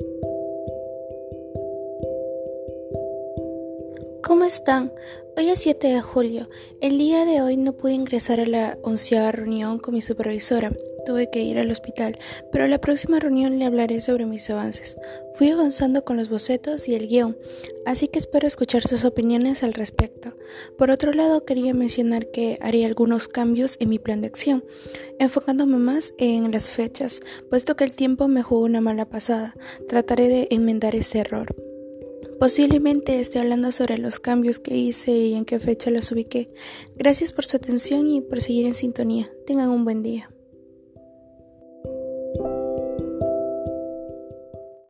Thank you. ¿Cómo están? Hoy es 7 de julio. El día de hoy no pude ingresar a la onceava reunión con mi supervisora. Tuve que ir al hospital, pero a la próxima reunión le hablaré sobre mis avances. Fui avanzando con los bocetos y el guion, así que espero escuchar sus opiniones al respecto. Por otro lado, quería mencionar que haré algunos cambios en mi plan de acción, enfocándome más en las fechas, puesto que el tiempo me jugó una mala pasada. Trataré de enmendar este error. Posiblemente esté hablando sobre los cambios que hice y en qué fecha los ubiqué. Gracias por su atención y por seguir en sintonía. Tengan un buen día.